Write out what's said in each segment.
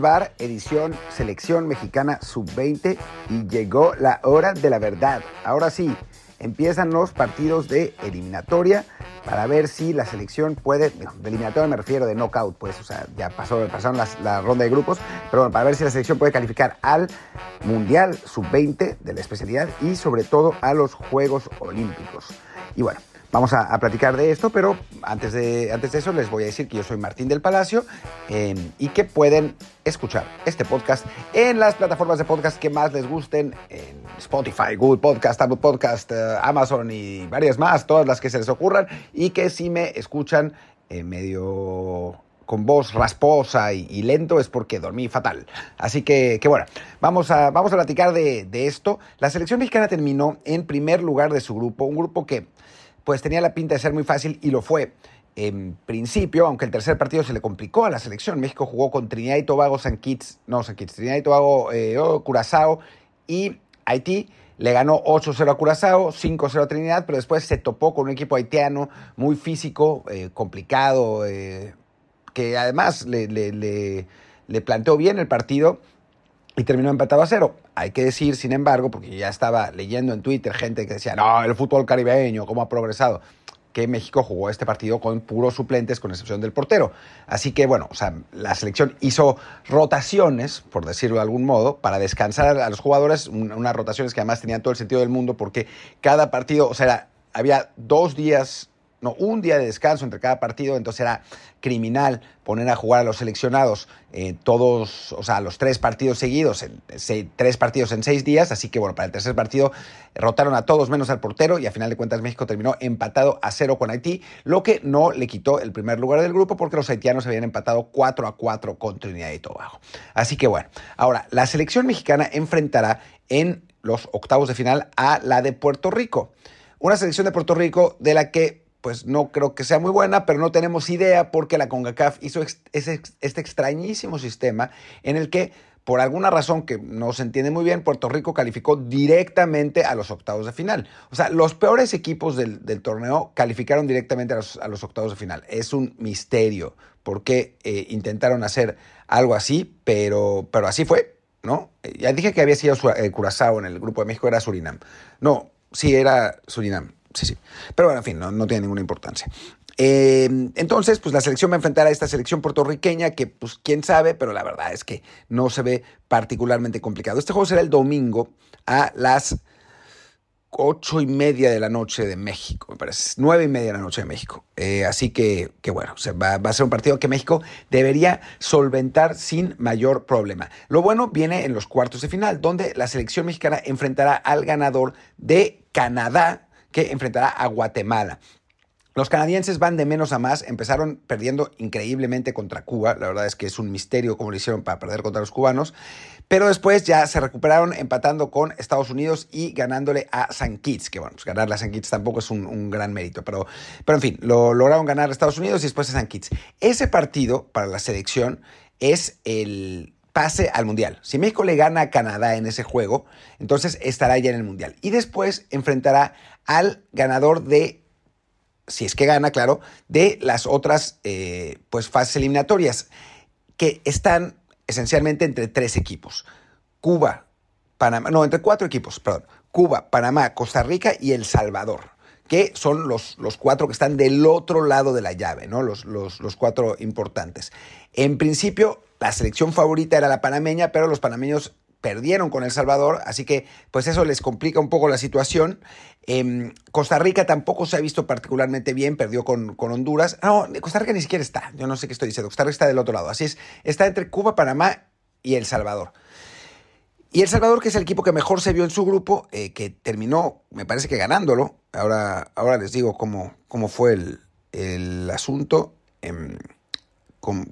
Bar, edición Selección Mexicana Sub-20 y llegó la hora de la verdad. Ahora sí, empiezan los partidos de eliminatoria para ver si la selección puede, de eliminatoria me refiero de knockout, pues, o sea, ya pasó, pasaron la ronda de grupos, pero bueno, para ver si la selección puede calificar al Mundial Sub-20 de la especialidad y sobre todo a los Juegos Olímpicos. Y bueno, Vamos a, platicar de esto, pero antes de, antes de eso les voy a decir que yo soy Martín del Palacio em, y que pueden escuchar este podcast en las plataformas de podcast que más les gusten, en Spotify, Google Podcast, Apple Podcast, eh, Amazon y varias más, todas las que se les ocurran, y que si me escuchan eh, medio con voz rasposa y, lento es porque dormí fatal. Así que, que bueno, vamos a, vamos a platicar de, esto. La selección mexicana terminó en primer lugar de su grupo, un grupo que pues tenía la pinta de ser muy fácil y lo fue. En principio, aunque el tercer partido se le complicó a la selección, México jugó con Trinidad y Tobago, San Kitts, no San Kitts, Trinidad y Tobago, eh, oh, Curazao y Haití. Le ganó 8-0 a Curazao, 5-0 a Trinidad, pero después se topó con un equipo haitiano muy físico, eh, complicado, eh, además le, le, le planteó bien el partido y terminó empatado a cero. Hay que decir, sin embargo, porque ya estaba leyendo en Twitter gente que decía, no, el fútbol caribeño, ¿cómo ha progresado? que México jugó este partido con puros suplentes, con excepción del portero. Así que, bueno, o sea, la selección hizo rotaciones, por decirlo de algún modo, para descansar a los jugadores, unas rotaciones que además tenían todo el sentido del mundo, porque cada partido, o sea, había dos días no, un día de descanso entre cada partido, entonces era criminal poner a jugar a los seleccionados eh, todos, o sea, los tres partidos seguidos, en, tres partidos en seis días, así que bueno, para el tercer partido rotaron a todos menos al portero y a final de cuentas México terminó empatado a cero con Haití, lo que no le quitó el primer lugar del grupo porque los haitianos habían empatado 4 a 4 con Trinidad y Tobago. Así que bueno, ahora la selección mexicana enfrentará en los octavos de final a la de Puerto Rico. Una selección de Puerto Rico de la que pues no creo que sea muy buena, pero no tenemos idea porque la CONCACAF hizo este extrañísimo sistema en el que, por alguna razón que no se entiende muy bien, Puerto Rico calificó directamente a los octavos de final. O sea, los peores equipos del, torneo calificaron directamente a los, octavos de final. Es un misterio por qué eh, intentaron hacer algo así, pero, pero así fue, ¿no? Ya dije que había sido eh, Curazao en el grupo de México, era Surinam. No, sí, era Surinam sí, sí. Pero bueno, en fin, no, tiene ninguna importancia. Eh, entonces, pues la selección va a enfrentar a esta selección puertorriqueña que, pues, quién sabe, pero la verdad es que no se ve particularmente complicado. Este juego será el domingo a las ocho y media de la noche de México, me parece, nueve y media de la noche de México. Eh, así que, que bueno, va, va, a ser un partido que México debería solventar sin mayor problema. Lo bueno viene en los cuartos de final, donde la selección mexicana enfrentará al ganador de Canadá que enfrentará a Guatemala. Los canadienses van de menos a más, empezaron perdiendo increíblemente contra Cuba, la verdad es que es un misterio cómo lo hicieron para perder contra los cubanos, pero después ya se recuperaron empatando con Estados Unidos y ganándole a San Kitts, que bueno, pues ganarle a San Kitts tampoco es un, gran mérito, pero, pero en fin, lo lograron ganar a Estados Unidos y después a San Kitts. Ese partido para la selección es el pase al Mundial. Si México le gana a Canadá en ese juego, entonces estará ya en el Mundial. Y después enfrentará al ganador de, si es que gana, claro, de las otras eh, pues, fases eliminatorias, que están esencialmente entre tres equipos. Cuba, Panamá, no, entre cuatro equipos, perdón. Cuba, Panamá, Costa Rica y El Salvador que son los, los, cuatro que están del otro lado de la llave, ¿no? Los, los, los, cuatro importantes. En principio, la selección favorita era la panameña, pero los panameños perdieron con El Salvador, así que pues eso les complica un poco la situación. Em, Costa Rica tampoco se ha visto particularmente bien, perdió con, con, Honduras. No, Costa Rica ni siquiera está, yo no sé qué estoy diciendo, Costa Rica está del otro lado, así es, está entre Cuba, Panamá y El Salvador. Y El Salvador, que es el equipo que mejor se vio en su grupo, eh, que terminó, me parece que ganándolo. Ahora, ahora les digo cómo, cómo fue el, el asunto. Em, con,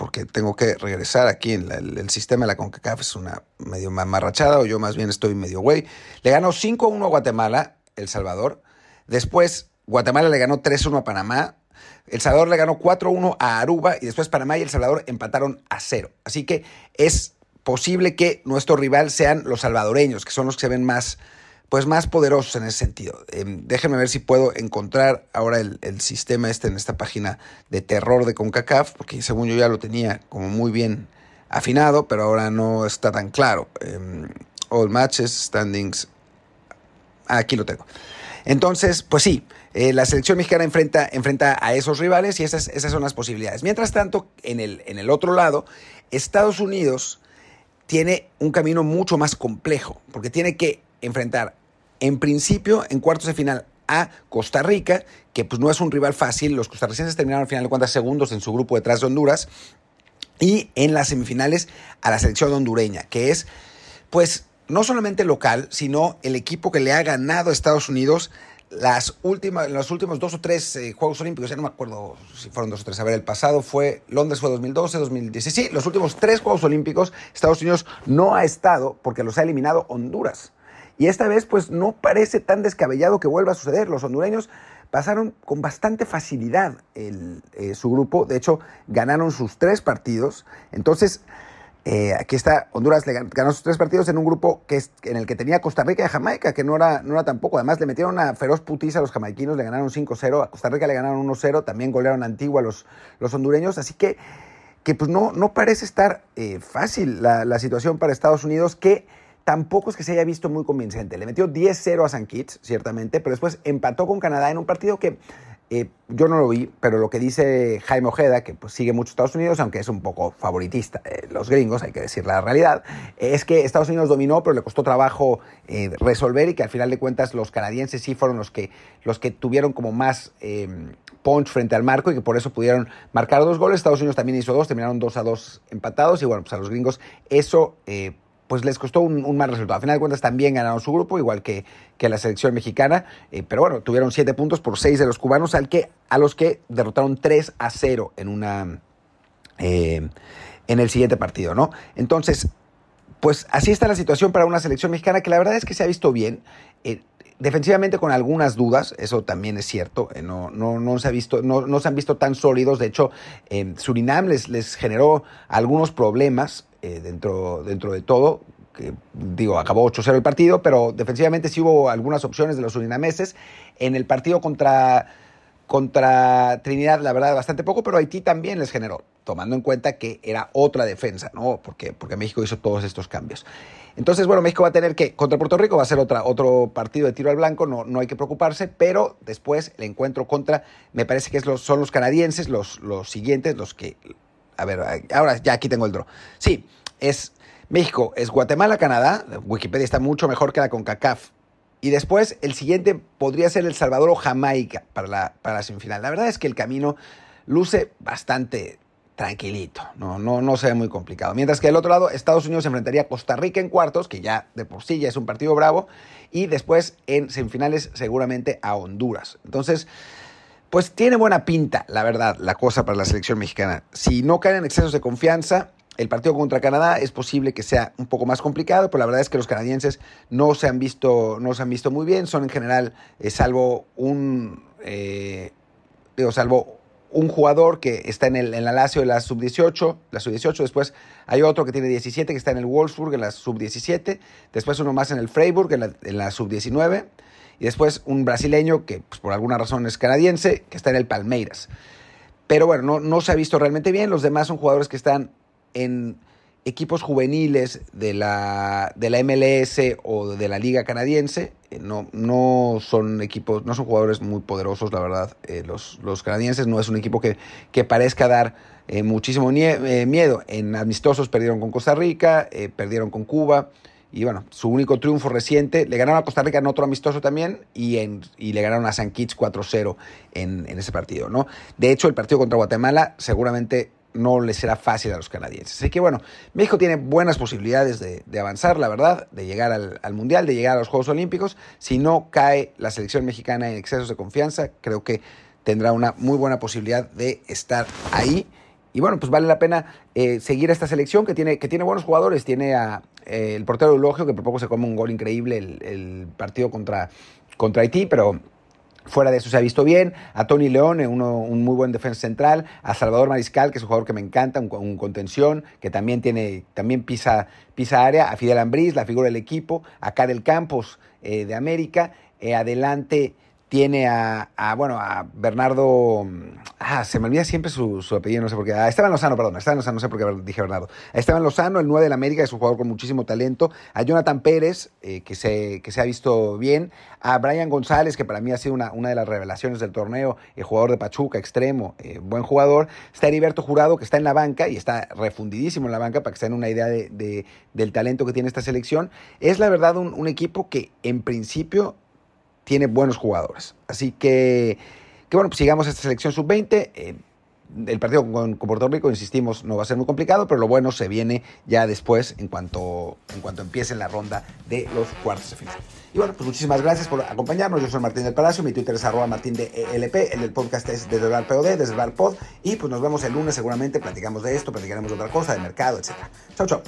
porque tengo que regresar aquí en el, sistema de la CONCACAF, es una medio mamarrachada, o yo más bien estoy medio güey. Le ganó 5-1 a Guatemala, El Salvador. Después, Guatemala le ganó 3-1 a Panamá. El Salvador le ganó 4-1 a Aruba y después Panamá y El Salvador empataron a cero. Así que es posible que nuestro rival sean los salvadoreños, que son los que se ven más, pues más poderosos en ese sentido. Eh, déjenme ver si puedo encontrar ahora el, sistema este en esta página de terror de CONCACAF, porque según yo ya lo tenía como muy bien afinado, pero ahora no está tan claro. Em, all matches, standings. Aquí lo tengo. Entonces, pues sí, eh, la selección mexicana enfrenta, enfrenta a esos rivales y esas, esas son las posibilidades. Mientras tanto, en el, en el otro lado, Estados Unidos tiene un camino mucho más complejo, porque tiene que enfrentar en principio en cuartos de final a Costa Rica, que pues no es un rival fácil. Los costarricenses terminaron al final de cuentas segundos en su grupo detrás de Honduras. Y en las semifinales a la selección hondureña, que es pues no solamente local, sino el equipo que le ha ganado a Estados Unidos las últimas, los últimos dos o tres eh, Juegos Olímpicos, ya no me acuerdo si fueron dos o tres, a ver, el pasado fue, Londres fue 2012, 2016, sí, los últimos tres Juegos Olímpicos, Estados Unidos no ha estado porque los ha eliminado Honduras. Y esta vez, pues no parece tan descabellado que vuelva a suceder. Los hondureños pasaron con bastante facilidad eh, su grupo. De hecho, ganaron sus tres partidos. Entonces, eh, aquí está, Honduras le ganó sus tres partidos en un grupo que en el que tenía Costa Rica y Jamaica, que no era, no era tampoco. Además, le metieron una feroz putiza a los jamaiquinos, le ganaron 5-0, a Costa Rica le ganaron 1-0, también golearon a Antigua los, los hondureños. Así que, que pues no, no parece estar eh, fácil la, la situación para Estados Unidos, que tampoco es que se haya visto muy convincente. Le metió 10-0 a San Kitts, ciertamente, pero después empató con Canadá en un partido que eh, yo no lo vi, pero lo que dice Jaime Ojeda, que pues, sigue mucho Estados Unidos, aunque es un poco favoritista, eh, los gringos, hay que decir la realidad, es que Estados Unidos dominó, pero le costó trabajo eh, resolver y que al final de cuentas los canadienses sí fueron los que, los que tuvieron como más punch frente al marco y que por eso pudieron marcar dos goles. Estados Unidos también hizo dos, terminaron 2 a 2 empatados y bueno, pues a los gringos eso pues les costó un, mal resultado. A final de cuentas también ganaron su grupo, igual que, que la selección mexicana, eh, pero bueno, tuvieron siete puntos por seis de los cubanos, al que, a los que derrotaron 3 a 0 en, una, eh, en el siguiente partido, ¿no? Entonces, pues así está la situación para una selección mexicana que la verdad es que se ha visto bien. Eh, defensivamente con algunas dudas, eso también es cierto, no, no, no, se ha visto, no, no se han visto tan sólidos, de hecho Surinam les, les generó algunos problemas eh, dentro, dentro de todo. Digo, acabó 8-0 el partido, pero defensivamente sí hubo algunas opciones de los surinameses. En el partido contra, contra Trinidad, la verdad, bastante poco, pero Haití también les generó, tomando en cuenta que era otra defensa, ¿no? Porque, porque México hizo todos estos cambios. Entonces, bueno, México va a tener que, contra Puerto Rico va a ser otra, otro partido de tiro al blanco, no, no hay que preocuparse, pero después el encuentro contra, me parece que son los canadienses, los, los siguientes, los que a ver, ahora ya aquí tengo el draw. Sí, es México, es Guatemala, Canadá. Wikipedia está mucho mejor que la CONCACAF. Y después el siguiente podría ser El Salvador o Jamaica para la, para la semifinal. La verdad es que el camino luce bastante tranquilito, no, no, no se ve muy complicado. Mientras que del otro lado, Estados Unidos enfrentaría a Costa Rica en cuartos, que ya de por sí ya es un partido bravo, y después en semifinales seguramente a Honduras. Entonces, pues tiene buena pinta, la verdad, la cosa para la selección mexicana. Si no caen en excesos de confianza, el partido contra Canadá es posible que sea un poco más complicado, pero la verdad es que los canadienses no se han visto, no se han visto muy bien. Son en general, eh, salvo un eh, salvo un jugador que está en, el, en la Lazio de la sub-18, la sub-18, después hay otro que tiene 17 que está en el Wolfsburg en la sub-17, después uno más en el Freiburg en la, en la sub-19 y después un brasileño que pues, por alguna razón es canadiense, que está en el Palmeiras. Pero bueno, no, no se ha visto realmente bien. Los demás son jugadores que están en equipos juveniles de la, de la MLS o de la Liga Canadiense. Eh, no, no son equipos, no son jugadores muy poderosos, la verdad. Eh, los, los, canadienses no es un equipo que, que parezca dar eh, muchísimo miedo. En amistosos perdieron con Costa Rica, perdieron con Cuba. Y bueno, su único triunfo reciente, le ganaron a Costa Rica en otro amistoso también y, y le ganaron a San Kitts 4-0 en, en, ese partido, ¿no? De hecho, el partido contra Guatemala seguramente no le será fácil a los canadienses. Así que bueno, México tiene buenas posibilidades de, de avanzar, la verdad, de llegar al, al, Mundial, de llegar a los Juegos Olímpicos. Si no cae la selección mexicana en excesos de confianza, creo que tendrá una muy buena posibilidad de estar ahí. Y bueno, pues vale la pena eh, seguir a esta selección que tiene, que tiene buenos jugadores. Tiene a eh, el portero Eulogio, que por poco se come un gol increíble el, partido contra, contra Haití, pero fuera de eso se ha visto bien. A Tony León, uno, un muy buen defensa central. A Salvador Mariscal, que es un jugador que me encanta, un, un contención, que también, tiene, también pisa, pisa área. A Fidel Ambriz, la figura del equipo. A Karel Campos, eh, de América. Eh, adelante tiene a, bueno, a Bernardo, ah, se me olvida siempre su, apellido, no sé por qué, a Esteban Lozano, perdón, Esteban Lozano, no sé por qué dije Bernardo, a Esteban Lozano, el 9 de la América, es un jugador con muchísimo talento, a Jonathan Pérez, eh, que, se, que se ha visto bien, a Brian González, que para mí ha sido una, una de las revelaciones del torneo, el jugador de Pachuca, extremo, eh, buen jugador, está Heriberto Jurado, que está en la banca y está refundidísimo en la banca para que se den una idea de, del talento que tiene esta selección, es la verdad un equipo que en principio tiene buenos jugadores. Así que, que bueno, pues sigamos esta selección sub-20. Eh, el partido con, Puerto Rico, insistimos, no va a ser muy complicado, pero lo bueno se viene ya después en cuanto, en cuanto empiece la ronda de los cuartos de final. Y bueno, pues muchísimas gracias por acompañarnos. Yo soy Martín del Palacio, mi Twitter es arroba martín de ELP, el podcast es desde el bar POD, desde el bar pod. Y pues nos vemos el lunes seguramente, platicamos de esto, platicaremos de otra cosa, de mercado, etc. Chau, chau.